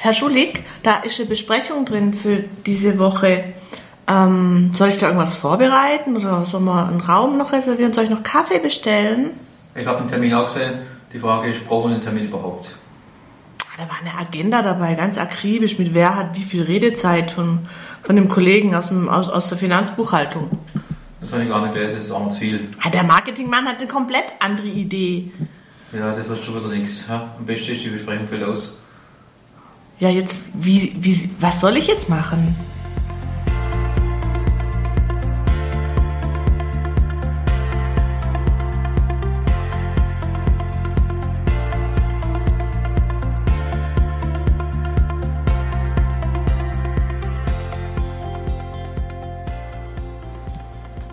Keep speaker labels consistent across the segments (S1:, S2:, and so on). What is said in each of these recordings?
S1: Herr Schulig, da ist eine Besprechung drin für diese Woche. Ähm, soll ich da irgendwas vorbereiten oder soll man einen Raum noch reservieren? Soll ich noch Kaffee bestellen?
S2: Ich habe einen Termin auch gesehen. Die Frage ist, brauchen wir einen Termin überhaupt?
S1: Ah, Da war eine Agenda dabei, ganz akribisch, mit wer hat wie viel Redezeit von, von dem Kollegen aus, dem, aus, aus der Finanzbuchhaltung.
S2: Das habe ich gar nicht gelesen, das ist auch noch zu viel.
S1: Ah, Der Marketingmann hat eine komplett andere Idee.
S2: Ja, das wird schon wieder nichts. Ja? Am besten ist die Besprechung fällt aus.
S1: Ja, jetzt, wie, wie, was soll ich jetzt machen?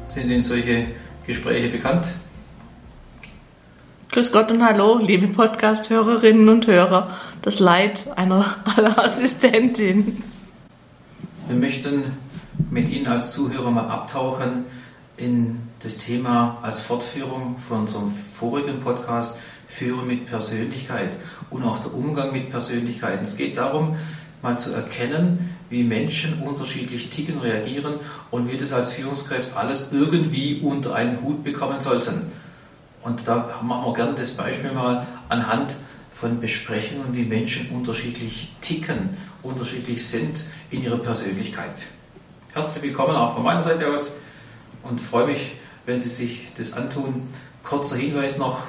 S2: Sind Ihnen solche Gespräche bekannt?
S1: Grüß Gott und Hallo, liebe Podcast-Hörerinnen und Hörer. Das Leid einer aller Assistentin.
S2: Wir möchten mit Ihnen als Zuhörer mal abtauchen in das Thema als Fortführung von unserem vorigen Podcast Führen mit Persönlichkeit und auch der Umgang mit Persönlichkeiten. Es geht darum, mal zu erkennen, wie Menschen unterschiedlich ticken, reagieren und wir das als Führungskräfte alles irgendwie unter einen Hut bekommen sollten. Und da machen wir gerne das Beispiel mal anhand von Besprechungen, wie Menschen unterschiedlich ticken, unterschiedlich sind in ihrer Persönlichkeit. Herzlich willkommen auch von meiner Seite aus und freue mich, wenn Sie sich das antun. Kurzer Hinweis noch,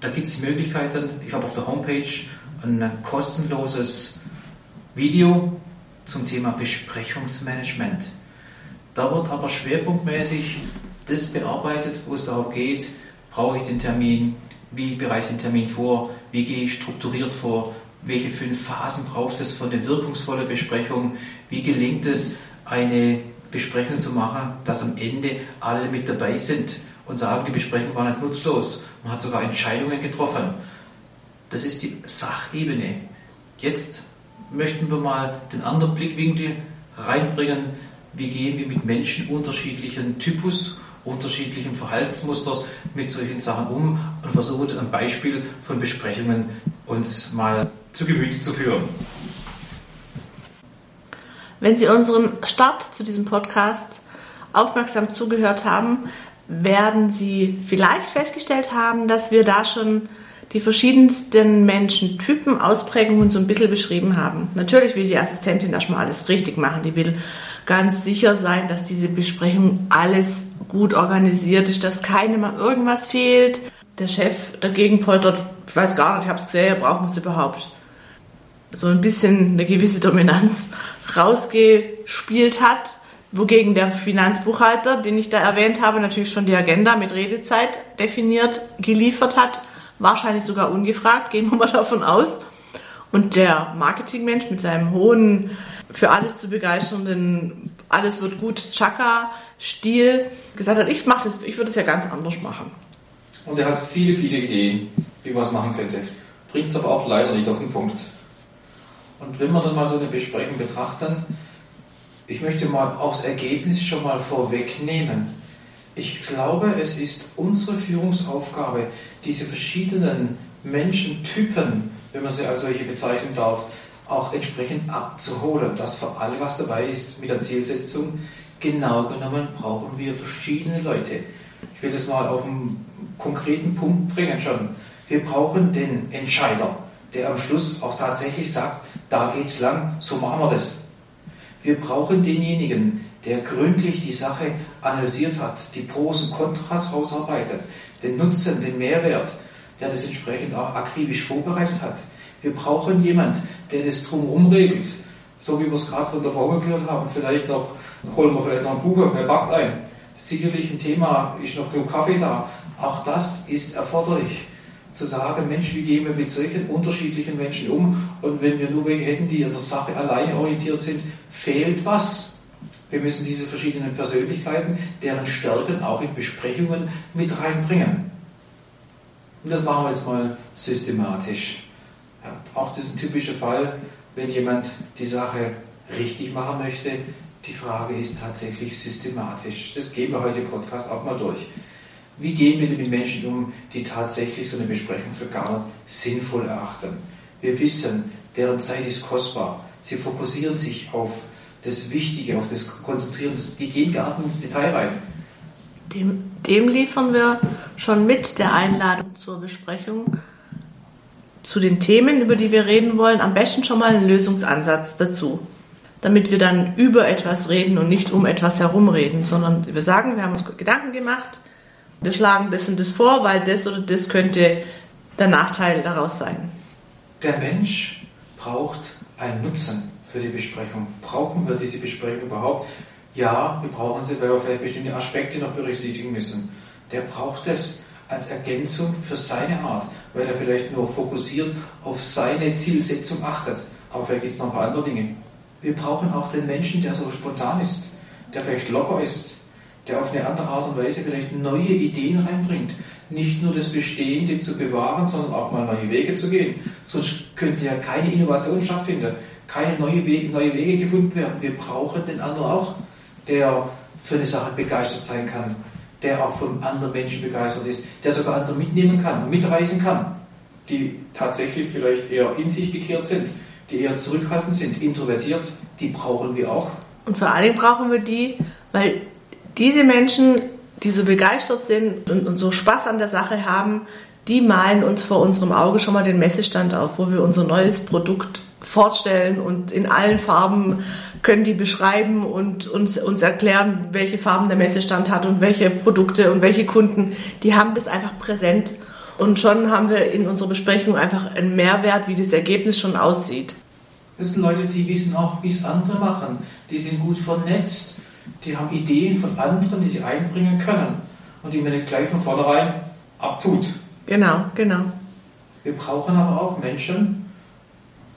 S2: da gibt es Möglichkeiten. Ich habe auf der Homepage ein kostenloses Video zum Thema Besprechungsmanagement. Da wird aber schwerpunktmäßig das bearbeitet, wo es darum geht, brauche ich den Termin, wie bereite ich den Termin vor, wie gehe ich strukturiert vor, welche fünf Phasen braucht es für eine wirkungsvolle Besprechung, wie gelingt es, eine Besprechung zu machen, dass am Ende alle mit dabei sind und sagen, die Besprechung war nicht nutzlos. Man hat sogar Entscheidungen getroffen. Das ist die Sachebene. Jetzt möchten wir mal den anderen Blickwinkel reinbringen. Wie gehen wir mit Menschen unterschiedlichen Typus, unterschiedlichen Verhaltensmustern mit solchen Sachen um und versuchen ein Beispiel von Besprechungen uns mal zu Gemüte zu führen.
S1: Wenn Sie unseren Start zu diesem Podcast aufmerksam zugehört haben, werden Sie vielleicht festgestellt haben, dass wir da schon die verschiedensten Menschentypen, Ausprägungen so ein bisschen beschrieben haben. Natürlich will die Assistentin erstmal alles richtig machen. Die will ganz sicher sein, dass diese Besprechung alles gut organisiert ist, dass keinem mal irgendwas fehlt. Der Chef dagegen poltert, ich weiß gar nicht, ich habe es gesehen, brauchen wir es überhaupt. So ein bisschen eine gewisse Dominanz rausgespielt hat, wogegen der Finanzbuchhalter, den ich da erwähnt habe, natürlich schon die Agenda mit Redezeit definiert geliefert hat wahrscheinlich sogar ungefragt, gehen wir mal davon aus. Und der Marketingmensch mit seinem hohen, für alles zu begeisternden, alles wird gut, Chaka-Stil, gesagt hat, ich mache das, ich würde es ja ganz anders machen.
S2: Und er hat viele, viele Ideen, wie man es machen könnte. Bringt es aber auch leider nicht auf den Punkt. Und wenn wir dann mal so eine Besprechung betrachten, ich möchte mal auch das Ergebnis schon mal vorwegnehmen. Ich glaube, es ist unsere Führungsaufgabe, diese verschiedenen Menschentypen, wenn man sie als solche bezeichnen darf, auch entsprechend abzuholen, dass für alle was dabei ist mit der Zielsetzung. Genau genommen brauchen wir verschiedene Leute. Ich will das mal auf einen konkreten Punkt bringen schon. Wir brauchen den Entscheider, der am Schluss auch tatsächlich sagt, da geht's lang, so machen wir das. Wir brauchen denjenigen, der gründlich die Sache analysiert hat, die Pros und Kontras rausarbeitet, den Nutzen, den Mehrwert, der das entsprechend auch akribisch vorbereitet hat. Wir brauchen jemand, der das drumherum regelt. So wie wir es gerade von der Frau gehört haben, vielleicht noch, holen wir vielleicht noch einen Kuchen, wer backt ein. Sicherlich ein Thema, ist noch genug Kaffee da. Auch das ist erforderlich. Zu sagen, Mensch, wie gehen wir mit solchen unterschiedlichen Menschen um? Und wenn wir nur welche hätten, die in der Sache alleine orientiert sind, fehlt was. Wir müssen diese verschiedenen Persönlichkeiten, deren Stärken auch in Besprechungen mit reinbringen. Und das machen wir jetzt mal systematisch. Ja, auch das ist ein typischer Fall, wenn jemand die Sache richtig machen möchte. Die Frage ist tatsächlich systematisch. Das gehen wir heute im Podcast auch mal durch. Wie gehen wir mit Menschen um, die tatsächlich so eine Besprechung für gar nicht sinnvoll erachten? Wir wissen, deren Zeit ist kostbar. Sie fokussieren sich auf das Wichtige, auf das Konzentrieren. Die gehen gar nicht ins Detail rein.
S1: Dem, dem liefern wir schon mit der Einladung zur Besprechung zu den Themen, über die wir reden wollen, am besten schon mal einen Lösungsansatz dazu. Damit wir dann über etwas reden und nicht um etwas herumreden, sondern wir sagen, wir haben uns Gedanken gemacht, wir schlagen das und das vor, weil das oder das könnte der Nachteil daraus sein.
S2: Der Mensch braucht einen Nutzen für die Besprechung. Brauchen wir diese Besprechung überhaupt? Ja, wir brauchen sie, weil wir vielleicht bestimmte Aspekte noch berücksichtigen müssen. Der braucht es als Ergänzung für seine Art, weil er vielleicht nur fokussiert auf seine Zielsetzung achtet. Aber vielleicht gibt es noch ein paar andere Dinge. Wir brauchen auch den Menschen, der so spontan ist, der vielleicht locker ist, der auf eine andere Art und Weise vielleicht neue Ideen reinbringt. Nicht nur das Bestehende zu bewahren, sondern auch mal neue Wege zu gehen. Sonst könnte ja keine Innovation stattfinden, keine neue Wege, neue Wege gefunden werden. Wir brauchen den anderen auch, der für eine Sache begeistert sein kann, der auch von anderen Menschen begeistert ist, der sogar andere mitnehmen kann, mitreisen kann, die tatsächlich vielleicht eher in sich gekehrt sind, die eher zurückhaltend sind, introvertiert, die brauchen wir auch.
S1: Und vor allen Dingen brauchen wir die, weil diese Menschen, die so begeistert sind und, und so Spaß an der Sache haben, die malen uns vor unserem Auge schon mal den Messestand auf, wo wir unser neues Produkt vorstellen und in allen Farben können die beschreiben und uns, uns erklären, welche Farben der Messestand hat und welche Produkte und welche Kunden. Die haben das einfach präsent. Und schon haben wir in unserer Besprechung einfach einen Mehrwert, wie das Ergebnis schon aussieht.
S2: Das sind Leute, die wissen auch, wie es andere machen. Die sind gut vernetzt. Die haben Ideen von anderen, die sie einbringen können. Und die man nicht gleich von vornherein abtut.
S1: Genau, genau.
S2: Wir brauchen aber auch Menschen,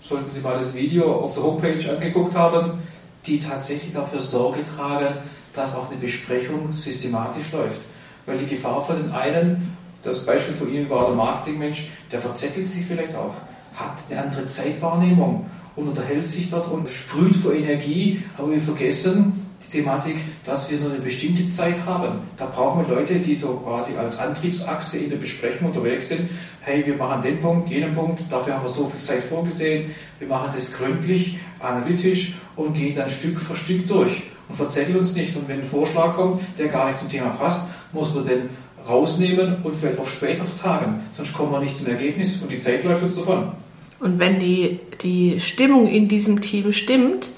S2: sollten Sie mal das Video auf der Homepage angeguckt haben, die tatsächlich dafür Sorge tragen, dass auch eine Besprechung systematisch läuft. Weil die Gefahr für den einen, das Beispiel von Ihnen war der Marketingmensch, der verzettelt sich vielleicht auch, hat eine andere Zeitwahrnehmung und unterhält sich dort und sprüht vor Energie, aber wir vergessen, die Thematik, dass wir nur eine bestimmte Zeit haben. Da brauchen wir Leute, die so quasi als Antriebsachse in der Besprechung unterwegs sind. Hey, wir machen den Punkt, jenen Punkt, dafür haben wir so viel Zeit vorgesehen. Wir machen das gründlich, analytisch und gehen dann Stück für Stück durch und verzetteln uns nicht. Und wenn ein Vorschlag kommt, der gar nicht zum Thema passt, muss man den rausnehmen und vielleicht auch später vertagen. Sonst kommen wir nicht zum Ergebnis und die Zeit läuft uns davon.
S1: Und wenn die, die Stimmung in diesem Team stimmt,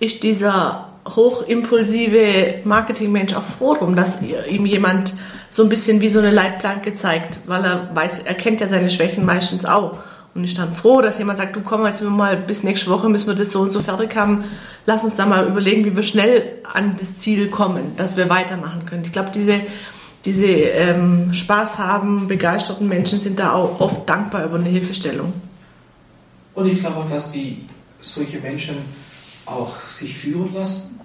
S1: ist dieser hochimpulsive Marketingmensch auch froh drum, dass ihm jemand so ein bisschen wie so eine Leitplanke zeigt, weil er weiß, er kennt ja seine Schwächen meistens auch. Und ist dann froh, dass jemand sagt, du komm jetzt mal bis nächste Woche müssen wir das so und so fertig haben. Lass uns da mal überlegen, wie wir schnell an das Ziel kommen, dass wir weitermachen können. Ich glaube, diese, diese ähm, Spaß haben, begeisterten Menschen sind da auch oft dankbar über eine Hilfestellung.
S2: Und ich glaube auch, dass die solche Menschen auch sich führen lassen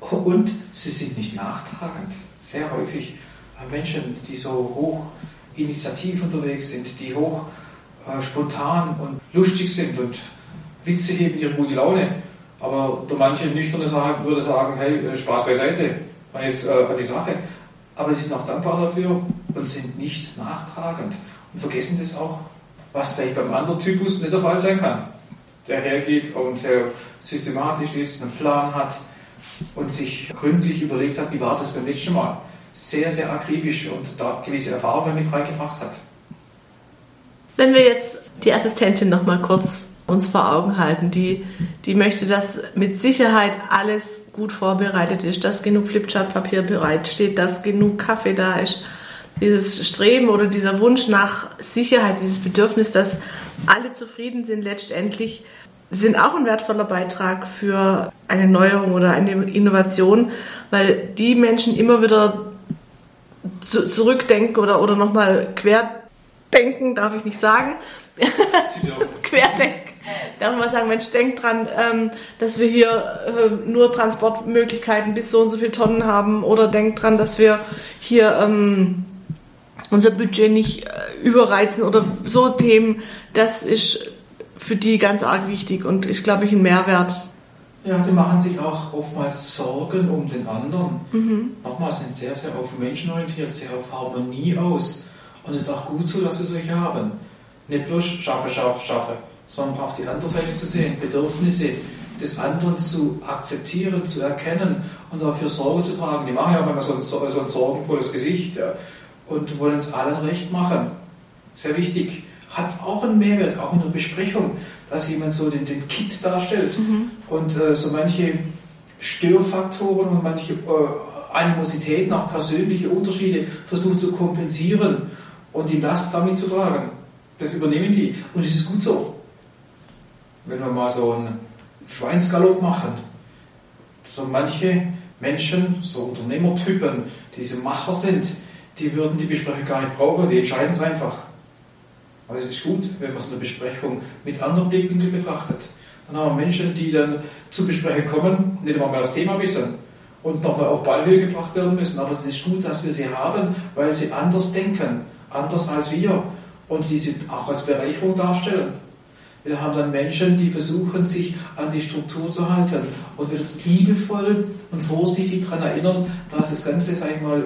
S2: und sie sind nicht nachtragend. Sehr häufig Menschen, die so hoch initiativ unterwegs sind, die hoch äh, spontan und lustig sind und Witze heben ihre gute Laune. Aber der manche Nüchterne sagen, würde sagen, hey, äh, Spaß beiseite, und jetzt äh, an die Sache. Aber sie sind auch dankbar dafür und sind nicht nachtragend und vergessen das auch, was vielleicht beim anderen Typus nicht der Fall sein kann der hergeht und sehr systematisch ist, einen Plan hat und sich gründlich überlegt hat, wie war das beim letzten Mal. Sehr, sehr akribisch und da gewisse Erfahrungen mit reingebracht hat.
S1: Wenn wir jetzt die Assistentin noch mal kurz uns vor Augen halten, die, die möchte, dass mit Sicherheit alles gut vorbereitet ist, dass genug Flipchartpapier bereitsteht, dass genug Kaffee da ist. Dieses Streben oder dieser Wunsch nach Sicherheit, dieses Bedürfnis, dass alle zufrieden sind letztendlich, sind auch ein wertvoller Beitrag für eine Neuerung oder eine Innovation, weil die Menschen immer wieder zu, zurückdenken oder, oder nochmal querdenken, darf ich nicht sagen. querdenken. Darf man sagen, Mensch, denkt dran, ähm, dass wir hier äh, nur Transportmöglichkeiten bis so und so viele Tonnen haben oder denkt dran, dass wir hier ähm, unser Budget nicht äh, überreizen oder so Themen, das ist für die ganz arg wichtig und ist, glaube ich, ein Mehrwert.
S2: Ja, die machen sich auch oftmals Sorgen um den anderen. Mhm. Nochmal sind sehr, sehr auf Menschen orientiert, sehr auf Harmonie aus. Und es ist auch gut so, dass wir solche haben. Nicht bloß schaffe, schaffe, schaffe, sondern auch die andere Seite zu sehen, Bedürfnisse des anderen zu akzeptieren, zu erkennen und dafür Sorge zu tragen. Die machen ja manchmal so ein, so ein sorgenvolles Gesicht ja, und wollen es allen recht machen. Sehr wichtig. Hat auch einen Mehrwert, auch in der Besprechung, dass jemand so den, den Kit darstellt mhm. und äh, so manche Störfaktoren und manche äh, Animositäten, auch persönliche Unterschiede versucht zu kompensieren und die Last damit zu tragen. Das übernehmen die. Und es ist gut so. Wenn wir mal so einen Schweinsgalopp machen, so manche Menschen, so Unternehmertypen, die so Macher sind, die würden die Besprechung gar nicht brauchen, die entscheiden es einfach. Aber es ist gut, wenn man es in der Besprechung mit anderen Blickwinkeln betrachtet. Dann haben wir Menschen, die dann zur Besprechung kommen, nicht einmal mehr das Thema wissen und nochmal auf Ballhöhe gebracht werden müssen. Aber es ist gut, dass wir sie haben, weil sie anders denken, anders als wir und die sie auch als Bereicherung darstellen. Wir haben dann Menschen, die versuchen, sich an die Struktur zu halten und wird liebevoll und vorsichtig daran erinnern, dass das Ganze, sag ich mal, äh,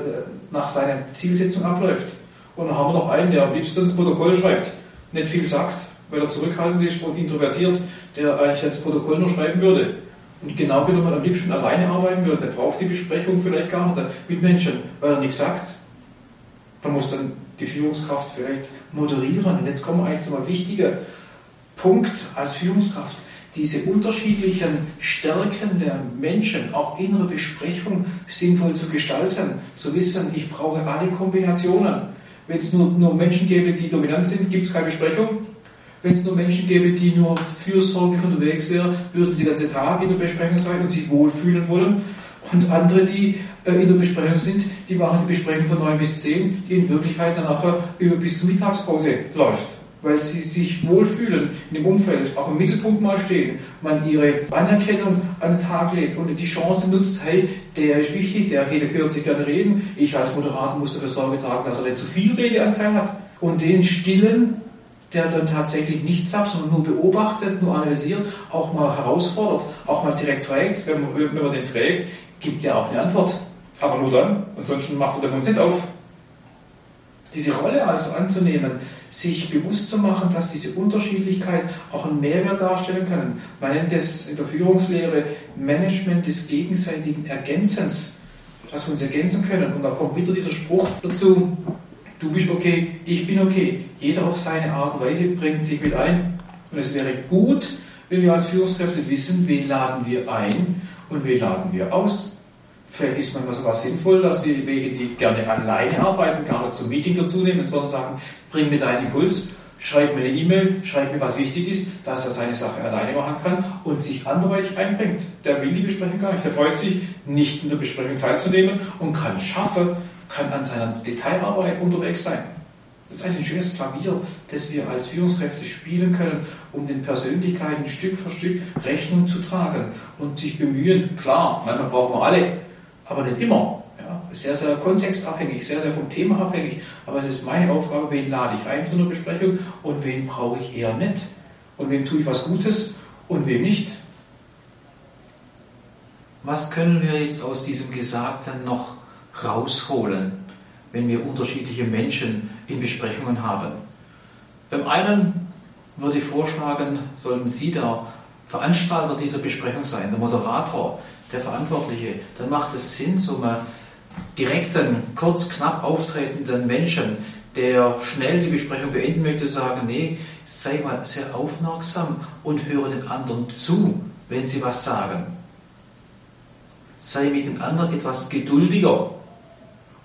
S2: nach seiner Zielsetzung abläuft. Und dann haben wir noch einen, der am liebsten ins Protokoll schreibt, nicht viel sagt, weil er zurückhaltend ist und introvertiert, der eigentlich das Protokoll nur schreiben würde. Und genau genommen am liebsten alleine arbeiten würde. Der braucht die Besprechung vielleicht gar nicht mit Menschen, weil er nichts sagt. Da muss dann die Führungskraft vielleicht moderieren. Und jetzt kommen wir eigentlich zu einem wichtigen Punkt als Führungskraft. Diese unterschiedlichen Stärken der Menschen auch in der Besprechung sinnvoll zu gestalten, zu wissen, ich brauche alle Kombinationen. Wenn es nur, nur Menschen gäbe, die dominant sind, gibt es keine Besprechung. Wenn es nur Menschen gäbe, die nur fürsorglich unterwegs wären, würden die ganze Tag in der Besprechung sein und sich wohlfühlen wollen. Und andere, die äh, in der Besprechung sind, die machen die Besprechung von 9 bis 10, die in Wirklichkeit dann nachher über bis zur Mittagspause läuft weil sie sich wohlfühlen in dem Umfeld, auch im Mittelpunkt mal stehen, man ihre Anerkennung an den Tag legt und die Chance nutzt, hey, der ist wichtig, der hört sich gerne reden, ich als Moderator muss dafür Sorge tragen, dass er nicht zu viel Redeanteil hat und den stillen, der dann tatsächlich nichts sagt, sondern nur beobachtet, nur analysiert, auch mal herausfordert, auch mal direkt fragt, wenn man, wenn man den fragt, gibt er auch eine Antwort. Aber nur dann, ansonsten macht er den Mund nicht auf. Diese Rolle also anzunehmen, sich bewusst zu machen, dass diese Unterschiedlichkeit auch einen Mehrwert darstellen können. Man nennt es in der Führungslehre Management des gegenseitigen Ergänzens, dass wir uns ergänzen können. Und da kommt wieder dieser Spruch dazu, du bist okay, ich bin okay. Jeder auf seine Art und Weise bringt sich mit ein. Und es wäre gut, wenn wir als Führungskräfte wissen, wen laden wir ein und wen laden wir aus. Vielleicht ist manchmal sogar sinnvoll, dass wir welche, die gerne alleine arbeiten, gar nicht zum Meeting dazu nehmen, sondern sagen, bring mir deinen Impuls, schreib mir eine E-Mail, schreib mir, was wichtig ist, dass er seine Sache alleine machen kann und sich anderweitig einbringt. Der will die Besprechung gar nicht. Der freut sich, nicht in der Besprechung teilzunehmen und kann schaffen, kann an seiner Detailarbeit unterwegs sein. Das ist eigentlich ein schönes Klavier, das wir als Führungskräfte spielen können, um den Persönlichkeiten Stück für Stück Rechnung zu tragen und sich bemühen. Klar, manchmal brauchen wir alle aber nicht immer. Ja, sehr, sehr kontextabhängig, sehr, sehr vom Thema abhängig. Aber es ist meine Aufgabe, wen lade ich ein zu einer Besprechung und wen brauche ich eher nicht. Und wem tue ich was Gutes und wem nicht. Was können wir jetzt aus diesem Gesagten noch rausholen, wenn wir unterschiedliche Menschen in Besprechungen haben? Beim einen würde ich vorschlagen, sollten Sie der Veranstalter dieser Besprechung sein, der Moderator, der Verantwortliche, dann macht es Sinn, so einem direkten, kurz, knapp auftretenden Menschen, der schnell die Besprechung beenden möchte, sagen, nee, sei mal sehr aufmerksam und höre den anderen zu, wenn sie was sagen. Sei mit den anderen etwas geduldiger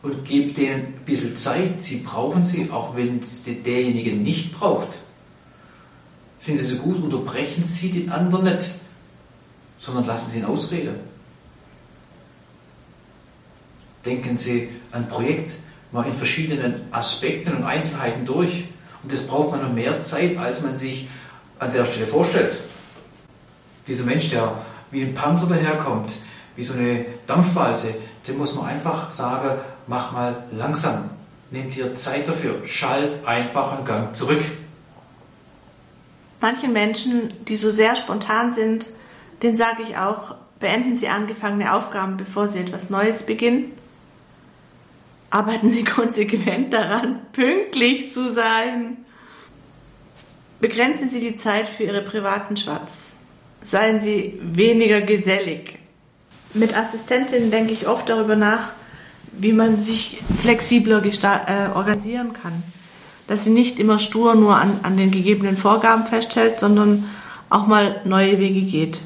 S2: und gib denen ein bisschen Zeit. Sie brauchen sie, auch wenn derjenige nicht braucht. Sind sie so gut, unterbrechen Sie den anderen nicht, sondern lassen Sie ihn ausreden. Denken Sie ein Projekt mal in verschiedenen Aspekten und Einzelheiten durch. Und das braucht man noch mehr Zeit, als man sich an der Stelle vorstellt. Dieser Mensch, der wie ein Panzer daherkommt, wie so eine Dampfwalze, dem muss man einfach sagen, mach mal langsam. Nimm dir Zeit dafür. Schalt einfach einen Gang zurück.
S1: Manchen Menschen, die so sehr spontan sind, den sage ich auch, beenden Sie angefangene Aufgaben, bevor Sie etwas Neues beginnen arbeiten Sie konsequent daran, pünktlich zu sein. Begrenzen Sie die Zeit für Ihre privaten Schwatz. Seien Sie weniger gesellig. Mit Assistentinnen denke ich oft darüber nach, wie man sich flexibler äh, organisieren kann. Dass sie nicht immer stur nur an, an den gegebenen Vorgaben festhält, sondern auch mal neue Wege geht.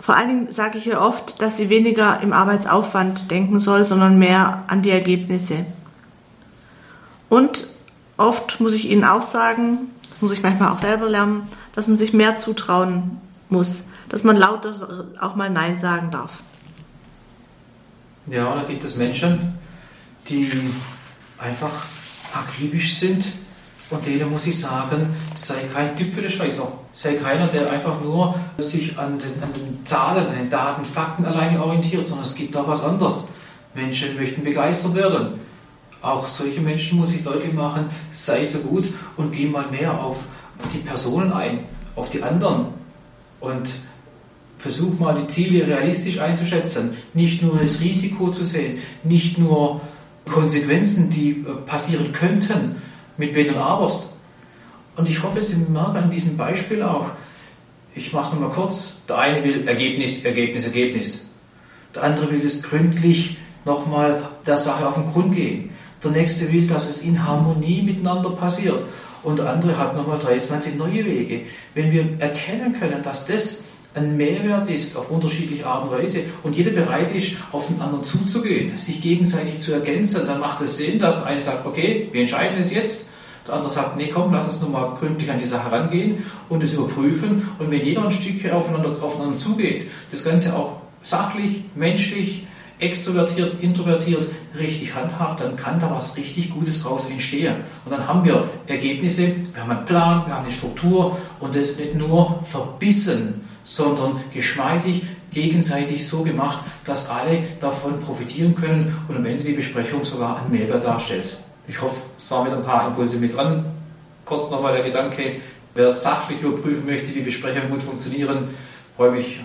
S1: Vor allen Dingen sage ich ihr oft, dass sie weniger im Arbeitsaufwand denken soll, sondern mehr an die Ergebnisse. Und oft muss ich Ihnen auch sagen, das muss ich manchmal auch selber lernen, dass man sich mehr zutrauen muss, dass man lauter auch mal Nein sagen darf.
S2: Ja, da gibt es Menschen, die einfach akribisch sind und denen muss ich sagen, sei kein Typ für den Scheißer. Sei keiner, der einfach nur sich an den, an den Zahlen, an den Daten, Fakten alleine orientiert, sondern es gibt auch was anderes. Menschen möchten begeistert werden auch solche Menschen muss ich deutlich machen, sei so gut und geh mal mehr auf die Personen ein, auf die anderen und versuch mal die Ziele realistisch einzuschätzen, nicht nur das Risiko zu sehen, nicht nur Konsequenzen, die äh, passieren könnten, mit Wenn und Abers. Und ich hoffe, Sie merken an diesem Beispiel auch, ich mache es nochmal kurz, der eine will Ergebnis, Ergebnis, Ergebnis. Der andere will es gründlich nochmal der Sache auf den Grund gehen. Der nächste will, dass es in Harmonie miteinander passiert. Und der andere hat nochmal 23 neue Wege. Wenn wir erkennen können, dass das ein Mehrwert ist auf unterschiedliche Art und Weise und jeder bereit ist, auf den anderen zuzugehen, sich gegenseitig zu ergänzen, dann macht es Sinn, dass der eine sagt, okay, wir entscheiden es jetzt, der andere sagt, nee, komm, lass uns nochmal gründlich an die Sache rangehen und es überprüfen. Und wenn jeder ein Stückchen aufeinander, aufeinander zugeht, das Ganze auch sachlich, menschlich, extrovertiert, introvertiert richtig handhabt, dann kann da was richtig Gutes draus entstehen. Und dann haben wir Ergebnisse, wir haben einen Plan, wir haben eine Struktur und das nicht nur verbissen, sondern geschmeidig, gegenseitig so gemacht, dass alle davon profitieren können und am Ende die Besprechung sogar einen Mehrwert darstellt. Ich hoffe, es waren mit ein paar Impulse mit dran. Kurz nochmal der Gedanke, wer sachlich überprüfen möchte, wie Besprechungen gut funktionieren, freue mich,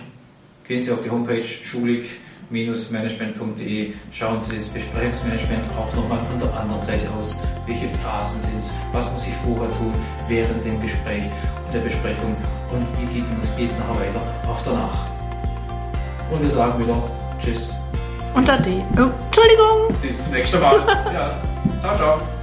S2: gehen Sie auf die Homepage schulig management.de schauen Sie das Besprechungsmanagement auch nochmal von der anderen Seite aus. Welche Phasen sind es? Was muss ich vorher tun während dem Gespräch und der Besprechung? Und wie geht es nachher weiter? Auch danach. Und wir sagen wieder Tschüss.
S1: Unter D. Oh, Entschuldigung.
S2: Bis zum nächsten Mal. ja. Ciao, ciao.